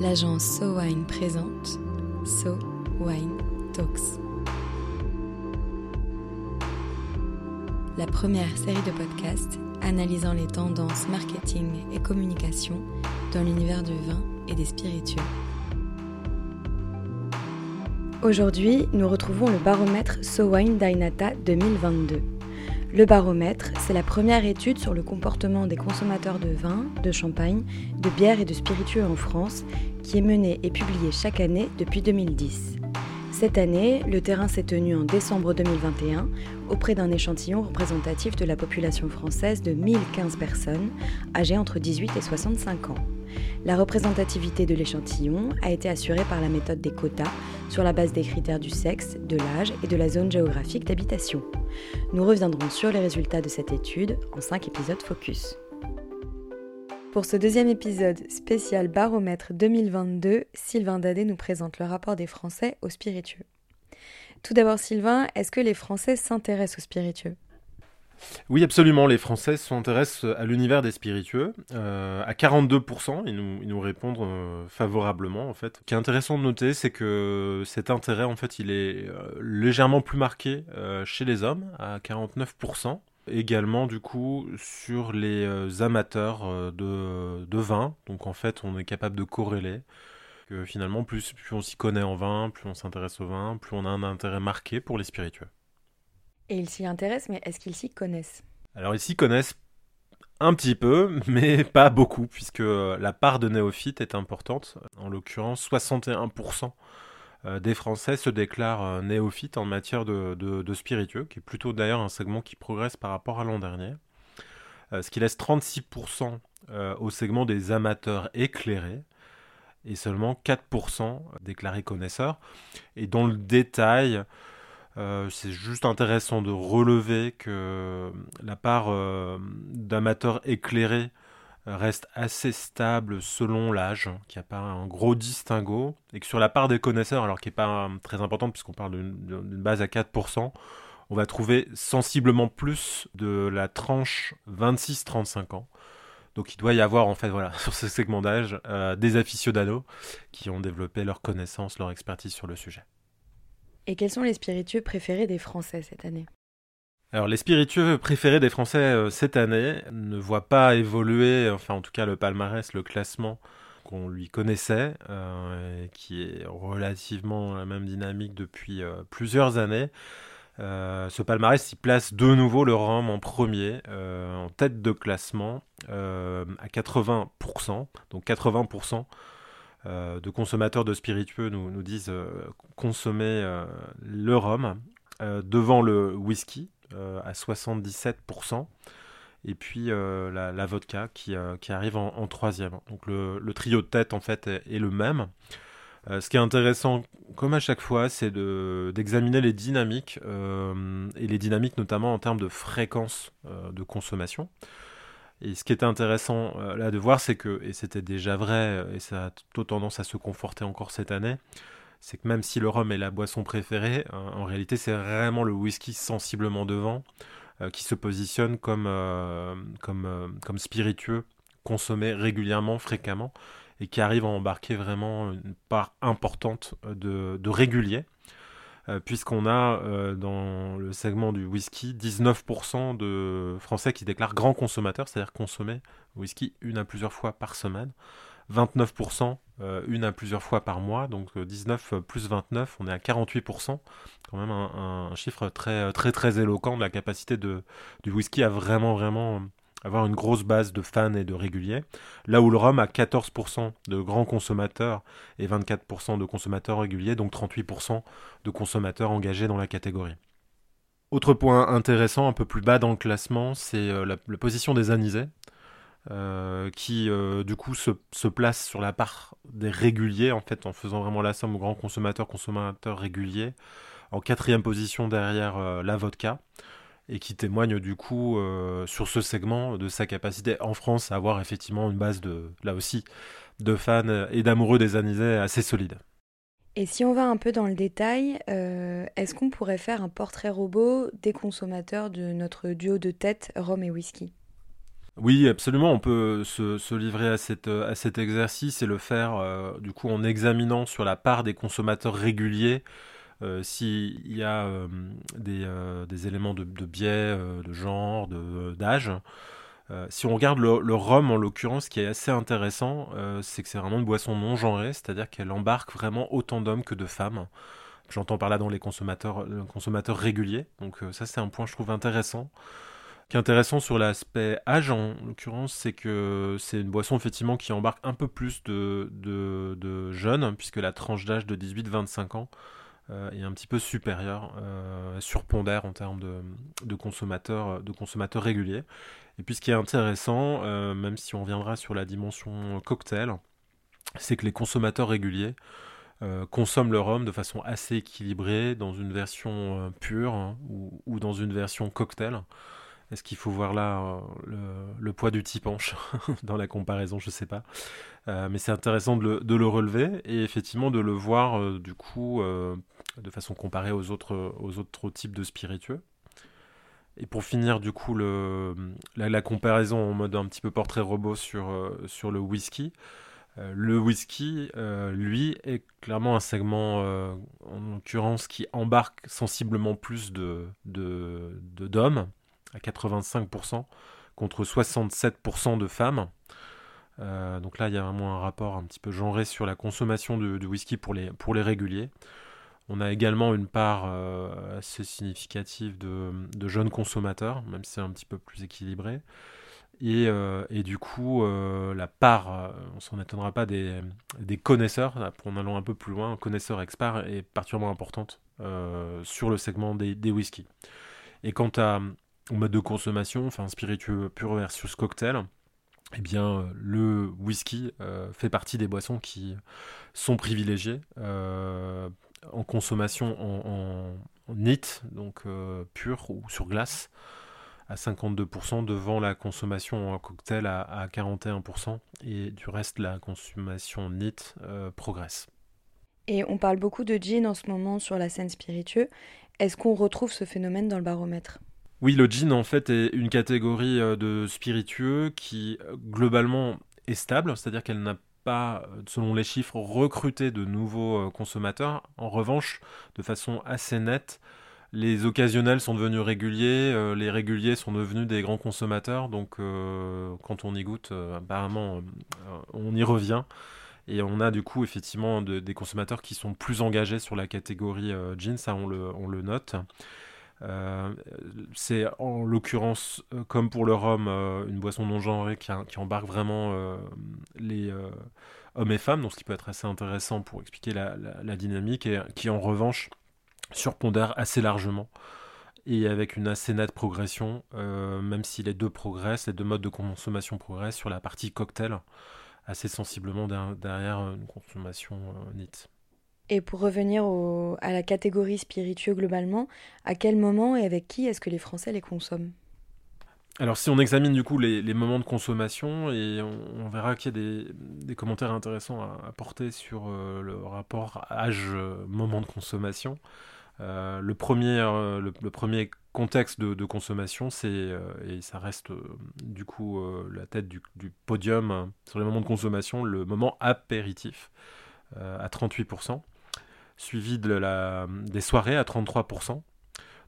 l'agence So Wine présente So Wine Talks. La première série de podcasts analysant les tendances marketing et communication dans l'univers du vin et des spiritueux. Aujourd'hui, nous retrouvons le baromètre So Wine Dainata 2022. Le baromètre, c'est la première étude sur le comportement des consommateurs de vin, de champagne, de bière et de spiritueux en France, qui est menée et publiée chaque année depuis 2010. Cette année, le terrain s'est tenu en décembre 2021 auprès d'un échantillon représentatif de la population française de 1015 personnes âgées entre 18 et 65 ans. La représentativité de l'échantillon a été assurée par la méthode des quotas sur la base des critères du sexe, de l'âge et de la zone géographique d'habitation. Nous reviendrons sur les résultats de cette étude en 5 épisodes focus. Pour ce deuxième épisode spécial baromètre 2022, Sylvain Dadé nous présente le rapport des Français aux spiritueux. Tout d'abord Sylvain, est-ce que les Français s'intéressent aux spiritueux? Oui, absolument. Les Français s'intéressent à l'univers des spiritueux. Euh, à 42%, ils nous, répondent euh, favorablement, en fait. Ce qui est intéressant de noter, c'est que cet intérêt, en fait, il est euh, légèrement plus marqué chez les hommes, à 49%. Également, du coup, sur les amateurs de, de vin. Donc, en fait, on est capable de corréler que finalement, plus, plus on s'y connaît en vin, plus on s'intéresse au vin, plus on a un intérêt marqué pour les spiritueux. Et ils s'y intéressent, mais est-ce qu'ils s'y connaissent? Alors ils s'y connaissent un petit peu, mais pas beaucoup, puisque la part de néophytes est importante. En l'occurrence, 61% euh, des Français se déclarent euh, néophytes en matière de, spiritueux, qui est plutôt d'ailleurs un segment qui progresse par rapport à l'an dernier. Euh, ce qui laisse 36% au segment des amateurs éclairés et seulement 4% déclarés connaisseurs. Et dans le détail, euh, c'est juste intéressant de relever que la part euh, d'amateurs éclairés reste assez stable selon l'âge, qu'il n'y a pas un gros distinguo, et que sur la part des connaisseurs, alors qui n'est pas très importante puisqu'on parle d'une base à 4%, on va trouver sensiblement plus de la tranche 26-35 ans. Donc il doit y avoir en fait voilà sur ce segment d'âge euh, des aficionados qui ont développé leur connaissance, leur expertise sur le sujet. Et quels sont les spiritueux préférés des Français cette année? Alors les spiritueux préférés des Français euh, cette année ne voient pas évoluer, enfin en tout cas le palmarès, le classement qu'on lui connaissait, euh, qui est relativement la même dynamique depuis euh, plusieurs années. ce palmarès il place de nouveau le Rhum en premier, en tête de classement, à 80%. Donc 80% euh, de consommateurs de spiritueux nous, disent consommer le rhum devant le whisky à 77%. Et puis la, vodka qui, qui arrive en, troisième. Donc le, trio de tête en fait est, le même. ce qui est intéressant, comme à chaque fois, c'est d'examiner les dynamiques, et les dynamiques notamment en termes de fréquence de consommation. Et ce qui est intéressant euh, là de voir, c'est que, et c'était déjà vrai, euh, et ça a plutôt tendance à se conforter encore cette année, c'est que même si le rhum est la boisson préférée, euh, en réalité c'est vraiment le whisky sensiblement devant qui se positionne comme, comme, comme spiritueux, consommé régulièrement, fréquemment, et qui arrive à embarquer vraiment une part importante de, de régulier. Euh, puisqu'on a euh, dans le segment du whisky 19% de Français qui déclarent grands consommateurs, c'est-à-dire consommer whisky une à plusieurs fois par semaine. 29% euh, une à plusieurs fois par mois, donc 19 plus 29, on est à 48%, quand même un, chiffre très très très éloquent de la capacité de, du whisky à vraiment vraiment avoir une grosse base de fans et de réguliers. Là où le rhum a 14% de grands consommateurs et 24% de consommateurs réguliers, donc 38% de consommateurs engagés dans la catégorie. Autre point intéressant, un peu plus bas dans le classement, c'est euh, la, position des anisés, euh, qui euh, du coup se, place sur la part des réguliers, en fait, en faisant vraiment la somme aux grands consommateurs, consommateurs réguliers, en quatrième position derrière la vodka et qui témoigne du coup euh, sur ce segment de sa capacité en France à avoir effectivement une base de, là aussi, de fans et d'amoureux des anisés assez solide. Et si on va un peu dans le détail, euh, est-ce qu'on pourrait faire un portrait robot des consommateurs de notre duo de tête rhum et whisky? Oui, absolument. On peut se, livrer à, cet exercice et le faire euh, du coup en examinant sur la part des consommateurs réguliers euh, s'il y a euh, des, éléments de, biais, de genre, d'âge. si on regarde le, le rhum en l'occurrence, ce qui est assez intéressant, c'est que c'est vraiment une boisson non genrée, c'est-à-dire qu'elle embarque vraiment autant d'hommes que de femmes. J'entends par là dans les consommateurs, consommateurs réguliers. Donc ça c'est un point je trouve intéressant qui est intéressant sur l'aspect âge, en l'occurrence, c'est que c'est une boisson effectivement qui embarque un peu plus de, jeunes, puisque la tranche d'âge de 18-25 ans euh, est un petit peu supérieure, euh, surpondère en termes de, consommateurs, de consommateurs réguliers. Et puis ce qui est intéressant, euh, même si on reviendra sur la dimension cocktail, c'est que les consommateurs réguliers consomment le rhum de façon assez équilibrée dans une version pure hein, ou, dans une version cocktail. Est-ce qu'il faut voir là euh, le, poids du penche dans la comparaison Je ne sais pas. Euh, mais c'est intéressant de le, relever et effectivement de le voir euh, du coup de façon comparée aux autres, types de spiritueux. Et pour finir du coup la, comparaison en mode un petit peu portrait robot sur, sur le whisky. le whisky, lui, est clairement un segment, en l'occurrence, qui embarque sensiblement plus de d'hommes à 85% contre 67% de femmes. Euh, donc là, il y a vraiment un rapport un petit peu genré sur la consommation de, whisky pour les, pour les réguliers. On a également une part euh, assez significative de, jeunes consommateurs, même si c'est un petit peu plus équilibré. Et, euh, du coup, la part, on s'en étonnera pas, des, des connaisseurs, en allant un peu plus loin, connaisseurs experts, est particulièrement importante sur le segment des, des whiskies. Et quant à, mode de consommation, enfin spiritueux pur versus cocktail, eh bien le whisky euh, fait partie des boissons qui sont privilégiées euh, en consommation en, en, neat, donc euh, pur ou sur glace, à 52% devant la consommation en cocktail à, à 41%, et du reste la consommation neat progresse. Et on parle beaucoup de gin en ce moment sur la scène spiritueux. Est-ce qu'on retrouve ce phénomène dans le baromètre? Oui, le gin en fait est une catégorie euh, de spiritueux qui euh, globalement est stable, c'est-à-dire qu'elle n'a pas, euh, selon les chiffres, recruté de nouveaux consommateurs. En revanche, de façon assez nette, les occasionnels sont devenus réguliers, les réguliers sont devenus des grands consommateurs, donc quand on y goûte, apparemment, on y revient. Et on a du coup effectivement des consommateurs qui sont plus engagés sur la catégorie gin, ça on le note. Euh, c'est en l'occurrence, euh, comme pour le rhum, euh, une boisson non genrée qui, embarque vraiment les hommes et femmes, donc ce qui peut être assez intéressant pour expliquer la, dynamique, et qui en revanche surpondère assez largement et avec une assez nette progression, même si les deux progressent, les deux modes de consommation progressent sur la partie cocktail, assez sensiblement derrière une consommation nette. Et pour revenir à la catégorie spiritueux globalement, à quel moment et avec qui est-ce que les Français les consomment? Alors si on examine du coup les, moments de consommation, et on, verra qu'il y a des, commentaires intéressants à apporter sur euh, le rapport âge-moment euh, de consommation. Euh, le, premier, le, premier contexte de, consommation, c'est, et ça reste du coup la tête du, du, podium sur les moments de consommation, le moment apéritif à 38% suivi des soirées à 33%.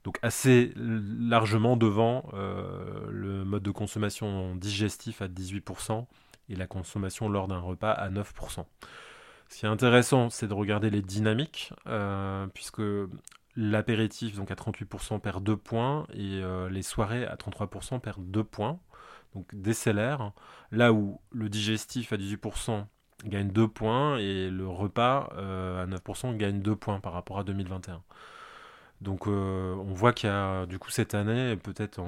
Donc assez largement devant euh, le mode de consommation digestif à 18% et la consommation lors d'un repas à 9%. Ce qui est intéressant, c'est de regarder les dynamiques, euh, puisque l'apéritif donc à 38% perd 2 points et euh, les soirées à 33% perdent 2 points, donc décélère. Là où le digestif à 18% gagne 2 points et le repas euh, à 9% gagne 2 points par rapport à 2021. Donc euh, on voit qu'il y a du coup cette année, peut-être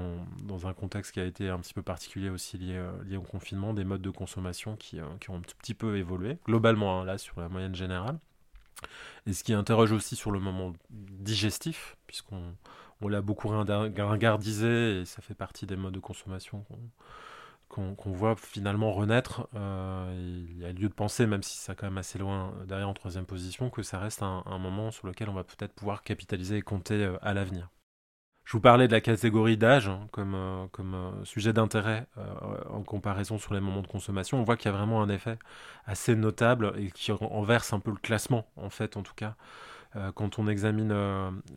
dans un contexte qui a été un petit peu particulier aussi lié, euh, au confinement, des modes de consommation qui, qui ont un petit peu évolué, globalement hein, là sur la moyenne générale. Et ce qui interroge aussi sur le moment digestif, puisqu'on on, l'a beaucoup ringardisé et ça fait partie des modes de consommation qu'on voit finalement renaître. Euh, il y a lieu de penser, même si c'est quand même assez loin derrière en troisième position, que ça reste un, moment sur lequel on va peut-être pouvoir capitaliser et compter euh, à l'avenir. Je vous parlais de la catégorie d'âge hein, comme, comme euh, sujet d'intérêt en comparaison sur les moments de consommation. On voit qu'il y a vraiment un effet assez notable et qui renverse un peu le classement, en fait, en tout cas, quand on examine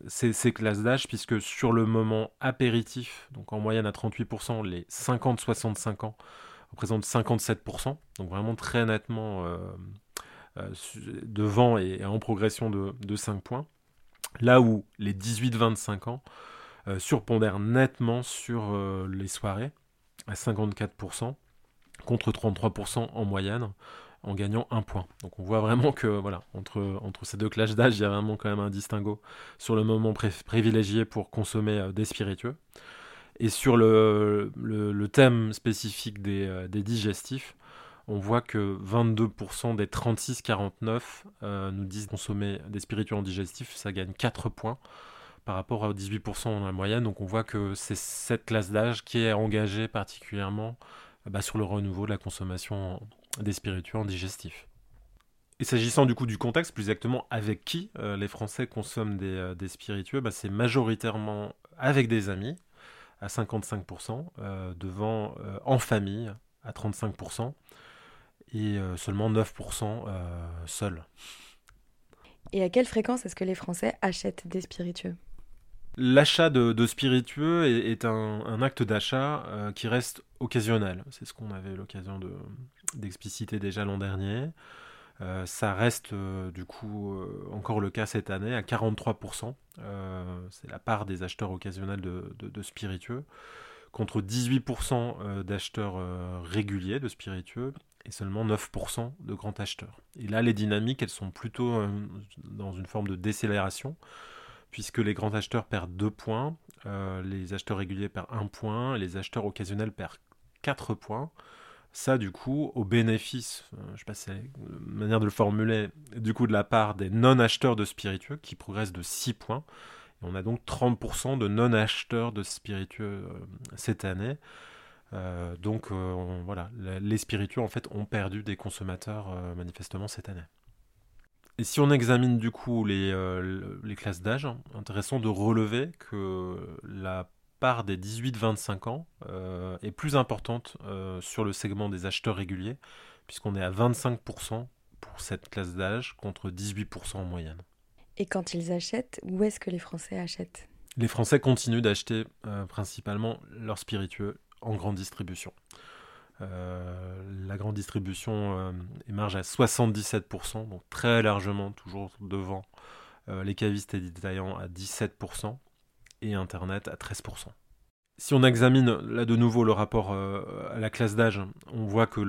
ces, ces, classes d'âge, puisque sur le moment apéritif, donc en moyenne à 38%, les 50-65 ans représentent 57%, donc vraiment très nettement devant et, en progression de, de 5 points. Là où les 18-25 ans euh, surpondèrent nettement sur euh, les soirées, à 54%, contre 33% en moyenne, en gagnant un point. Donc on voit vraiment que voilà, entre, ces deux classes d'âge, il y a vraiment quand même un distinguo sur le moment privilégié pour consommer euh, des spiritueux. Et sur le, thème spécifique des, des, digestifs, on voit que 22% des 36-49 nous disent consommer des spiritueux en digestif, ça gagne 4 points par rapport à 18% dans la moyenne. Donc on voit que c'est cette classe d'âge qui est engagée particulièrement bah, sur le renouveau de la consommation des spiritueux en digestif. Et s'agissant du coup du contexte, plus exactement avec qui euh, les Français consomment des, euh, spiritueux, bah, c'est majoritairement avec des amis à 55%, euh, devant en famille à 35% et seulement 9% seuls. Et à quelle fréquence est-ce que les Français achètent des spiritueux? L'achat de, spiritueux est, un, acte d'achat euh, qui reste occasionnel. C'est ce qu'on avait l'occasion d'expliciter déjà l'an dernier. Euh, ça reste euh, du coup encore le cas cette année à 43%. C'est la part des acheteurs occasionnels de, spiritueux contre 18% d'acheteurs réguliers de spiritueux et seulement 9% de grands acheteurs. Et là, les dynamiques, elles sont plutôt dans une forme de décélération puisque les grands acheteurs perdent 2 points, euh, les acheteurs réguliers perdent 1 point, les acheteurs occasionnels perdent 4 points. Ça, du coup, au bénéfice, euh, je sais pas si c'est manière de le formuler, du coup, de la part des non-acheteurs de spiritueux, qui progressent de 6 points. Et on a donc 30% de non-acheteurs de spiritueux euh, cette année. donc voilà, les spiritueux en fait ont perdu des consommateurs manifestement cette année. Et si on examine du coup les, euh, les classes d'âge, intéressant de relever que la part des 18-25 ans euh, est plus importante euh, sur le segment des acheteurs réguliers, puisqu'on est à 25% pour cette classe d'âge contre 18% en moyenne. Et quand ils achètent, où est-ce que les Français achètent? Les Français continuent d'acheter principalement leurs spiritueux en grande distribution. Euh, la grande distribution euh, émarge à 77%, donc très largement toujours devant euh, les cavistes et détaillants à 17% et Internet à 13%. Si on examine là de nouveau le rapport à la classe d'âge, on voit que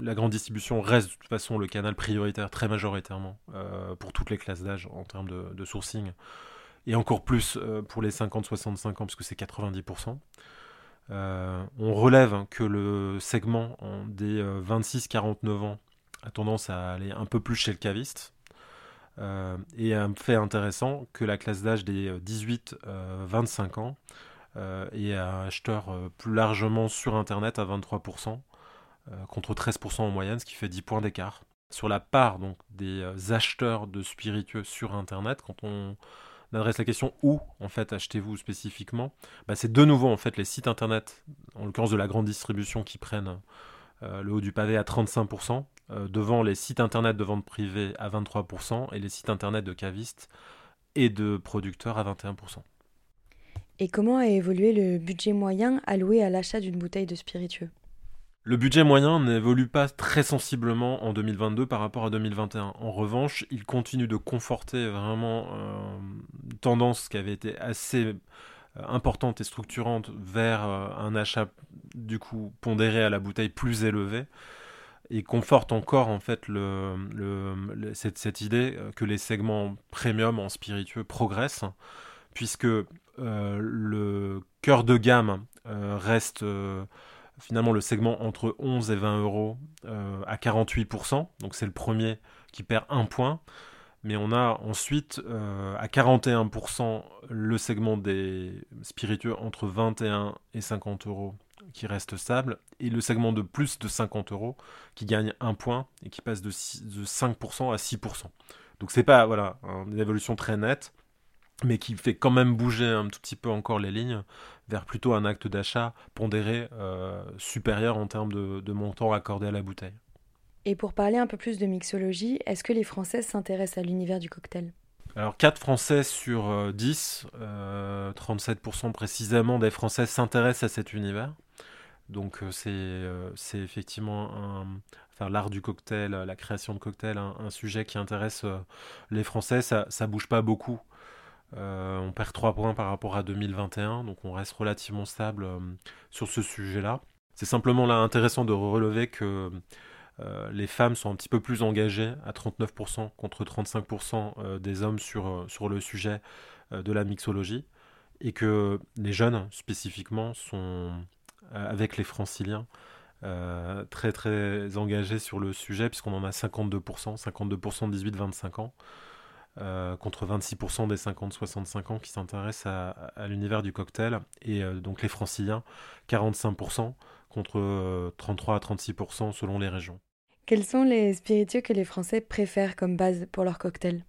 la grande distribution reste de toute façon le canal prioritaire très majoritairement pour toutes les classes d'âge en termes de, sourcing, et encore plus pour les 50-65 ans puisque c'est 90%. Euh, on relève que le segment des 26-49 euh, ans a tendance à aller un peu plus chez le caviste. Euh, et un fait intéressant que la classe d'âge des 18-25 ans est un acheteur plus largement sur Internet à 23%, contre 13% en moyenne, ce qui fait 10 points d'écart. Sur la part donc, des acheteurs de spiritueux sur Internet, quand on adresse la question où en fait achetez-vous spécifiquement, bah, c'est de nouveau en fait les sites internet, en l'occurrence de la grande distribution, qui prennent euh, le haut du pavé à 35%, euh, devant les sites internet de vente privée à 23% et les sites internet de cavistes et de producteurs à 21%. Et comment a évolué le budget moyen alloué à l'achat d'une bouteille de spiritueux? Le budget moyen n'évolue pas très sensiblement en 2022 par rapport à 2021. En revanche, il continue de conforter vraiment euh, une tendance qui avait été assez euh, importante et structurante vers euh, un achat du coup pondéré à la bouteille plus élevé et conforte encore en fait cette, idée que les segments premium en spiritueux progressent puisque le cœur de gamme reste finalement le segment entre 11 et 20 euros euh, à 48%. Donc c'est le premier qui perd un point. Mais on a ensuite euh, à 41% le segment des spiritueux entre 21 et 50 euros qui reste stable. Et le segment de plus de 50 euros qui gagne un point et qui passe de, 5% à 6%. Donc c'est pas voilà, une évolution très nette. mais qui fait quand même bouger un tout petit peu encore les lignes vers plutôt un acte d'achat pondéré euh, supérieur en termes de, montant accordé à la bouteille. Et pour parler un peu plus de mixologie, est-ce que les Français s'intéressent à l'univers du cocktail? Alors 4 Français sur 10, euh, 37% précisément des Français s'intéressent à cet univers. Donc c'est effectivement un, enfin, l'art du cocktail, la création de cocktails, un, sujet qui intéresse les Français. Ça, ça bouge pas beaucoup euh, on perd 3 points par rapport à 2021, donc on reste relativement stable euh, sur ce sujet-là. C'est simplement là intéressant de relever que euh, les femmes sont un petit peu plus engagées à 39% contre 35% des hommes sur, sur le sujet de la mixologie, et que les jeunes spécifiquement sont, avec les franciliens, très très engagés sur le sujet, puisqu'on en a 52%, 52% de 18-25 ans. Euh, contre 26% des 50-65 ans qui s'intéressent à, l'univers du cocktail, et euh, donc les franciliens, 45% contre 33 euh, à 36% selon les régions. Quels sont les spiritueux que les Français préfèrent comme base pour leur cocktail?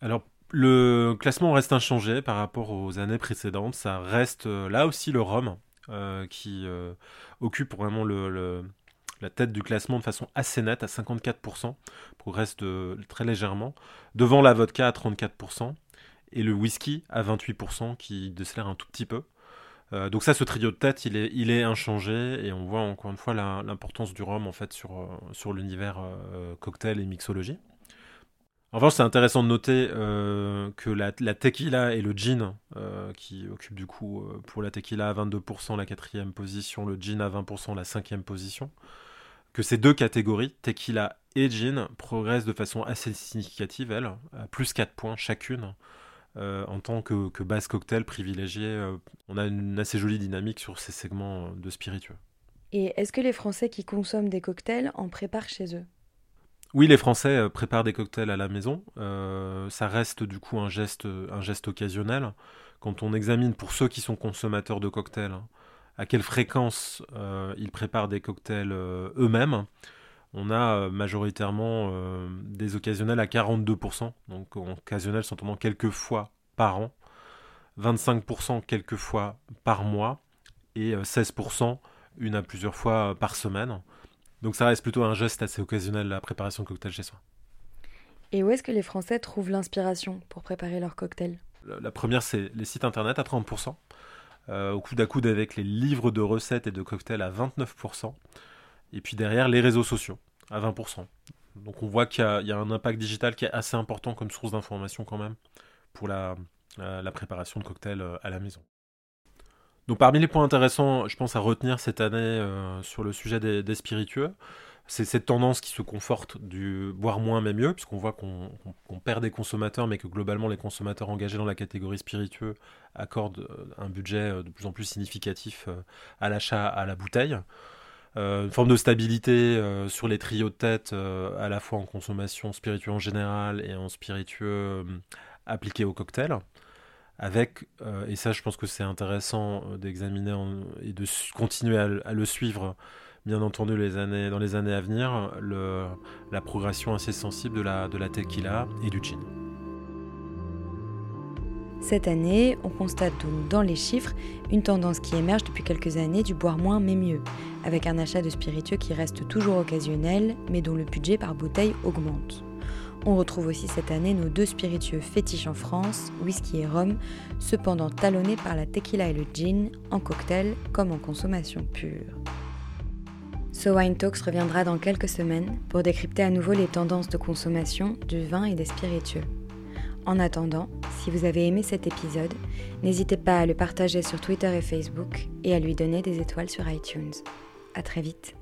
Alors, le classement reste inchangé par rapport aux années précédentes. Ça reste là aussi le rhum qui occupe vraiment le la tête du classement de façon assez nette à 54%, progresse de, très légèrement, devant la vodka à 34% et le whisky à 28% qui décélère un tout petit peu. Euh, donc ça, ce trio de tête, il est, il est inchangé et on voit encore une fois l'importance du rhum en fait sur, euh, sur l'univers euh, cocktail et mixologie. En revanche, c'est intéressant de noter que la, la, tequila et le gin, qui occupent du coup pour la tequila à 22% la quatrième position, le gin à 20% la cinquième position, que ces deux catégories, tequila et gin, progressent de façon assez significative, elles, à plus 4 points chacune. Euh, en tant que, base cocktail privilégié, euh, on a une assez jolie dynamique sur ces segments euh, de spiritueux. Et est-ce que les Français qui consomment des cocktails en préparent chez eux? Oui, les Français préparent des cocktails à la maison. ça reste du coup un geste, un geste occasionnel. Quand on examine pour ceux qui sont consommateurs de cocktails, hein, à quelle fréquence ils préparent des cocktails eux-mêmes. On a euh, majoritairement des occasionnels à 42%, donc occasionnels s'entendant quelques fois par an, 25% quelques fois par mois et 16% une à plusieurs fois par semaine. Donc ça reste plutôt un geste assez occasionnel la préparation de cocktails chez soi. Et où est-ce que les Français trouvent l'inspiration pour préparer leurs cocktails la première, c'est les sites internet à 30%. Euh, au coude à coude avec les livres de recettes et de cocktails à 29%, et puis derrière les réseaux sociaux à 20%. Donc on voit qu'il y, a un impact digital qui est assez important comme source d'information quand même pour la, préparation de cocktails euh, à la maison. Donc parmi les points intéressants, je pense à retenir cette année euh, sur le sujet des spiritueux, c'est cette tendance qui se conforte du boire moins mais mieux, puisqu'on voit qu'on perd des consommateurs, mais que globalement les consommateurs engagés dans la catégorie spiritueux accordent euh, un budget de plus en plus significatif à l'achat à la bouteille. Une forme de stabilité sur les trios de tête, à la fois en consommation spiritueux en général et en spiritueux appliqué au cocktail avec, et ça je pense que c'est intéressant d'examiner et de continuer à, le suivre, bien entendu dans les années à venir la progression assez sensible de la, de la tequila et du gin. Cette année, on constate donc dans les chiffres une tendance qui émerge depuis quelques années du boire moins mais mieux, avec un achat de spiritueux qui reste toujours occasionnel mais dont le budget par bouteille augmente. On retrouve aussi cette année nos deux spiritueux fétiches en France, whisky et rhum, cependant talonnés par la tequila et le gin, en cocktail comme en consommation pure. So Wine Talks reviendra dans quelques semaines pour décrypter à nouveau les tendances de consommation du vin et des spiritueux. En attendant, si vous avez aimé cet épisode, n'hésitez pas à le partager sur Twitter et Facebook et à lui donner des étoiles sur iTunes. À très vite.